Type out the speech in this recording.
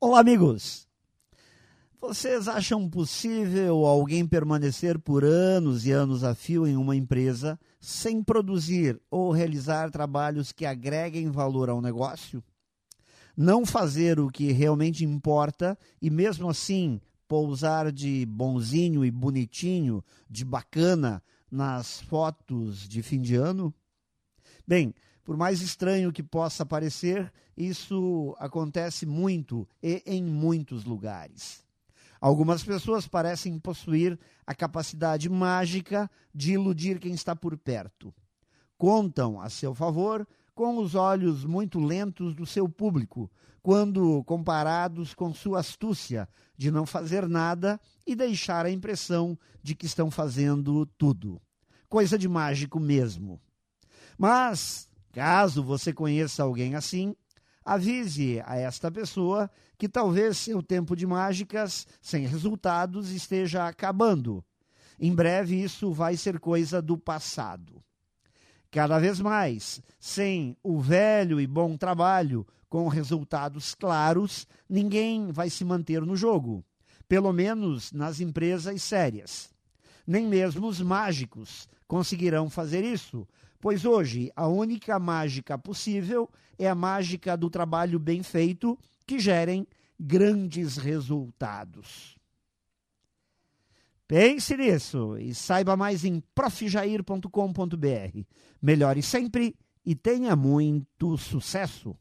Olá, amigos! Vocês acham possível alguém permanecer por anos e anos a fio em uma empresa sem produzir ou realizar trabalhos que agreguem valor ao negócio? Não fazer o que realmente importa e, mesmo assim, pousar de bonzinho e bonitinho, de bacana, nas fotos de fim de ano? Bem, por mais estranho que possa parecer, isso acontece muito e em muitos lugares. Algumas pessoas parecem possuir a capacidade mágica de iludir quem está por perto. Contam a seu favor com os olhos muito lentos do seu público, quando comparados com sua astúcia de não fazer nada e deixar a impressão de que estão fazendo tudo. Coisa de mágico mesmo. Mas Caso você conheça alguém assim, avise a esta pessoa que talvez seu tempo de mágicas sem resultados esteja acabando. Em breve isso vai ser coisa do passado. Cada vez mais, sem o velho e bom trabalho com resultados claros, ninguém vai se manter no jogo, pelo menos nas empresas sérias. Nem mesmo os mágicos conseguirão fazer isso, pois hoje a única mágica possível é a mágica do trabalho bem feito que gerem grandes resultados. Pense nisso e saiba mais em profjair.com.br. Melhore sempre e tenha muito sucesso!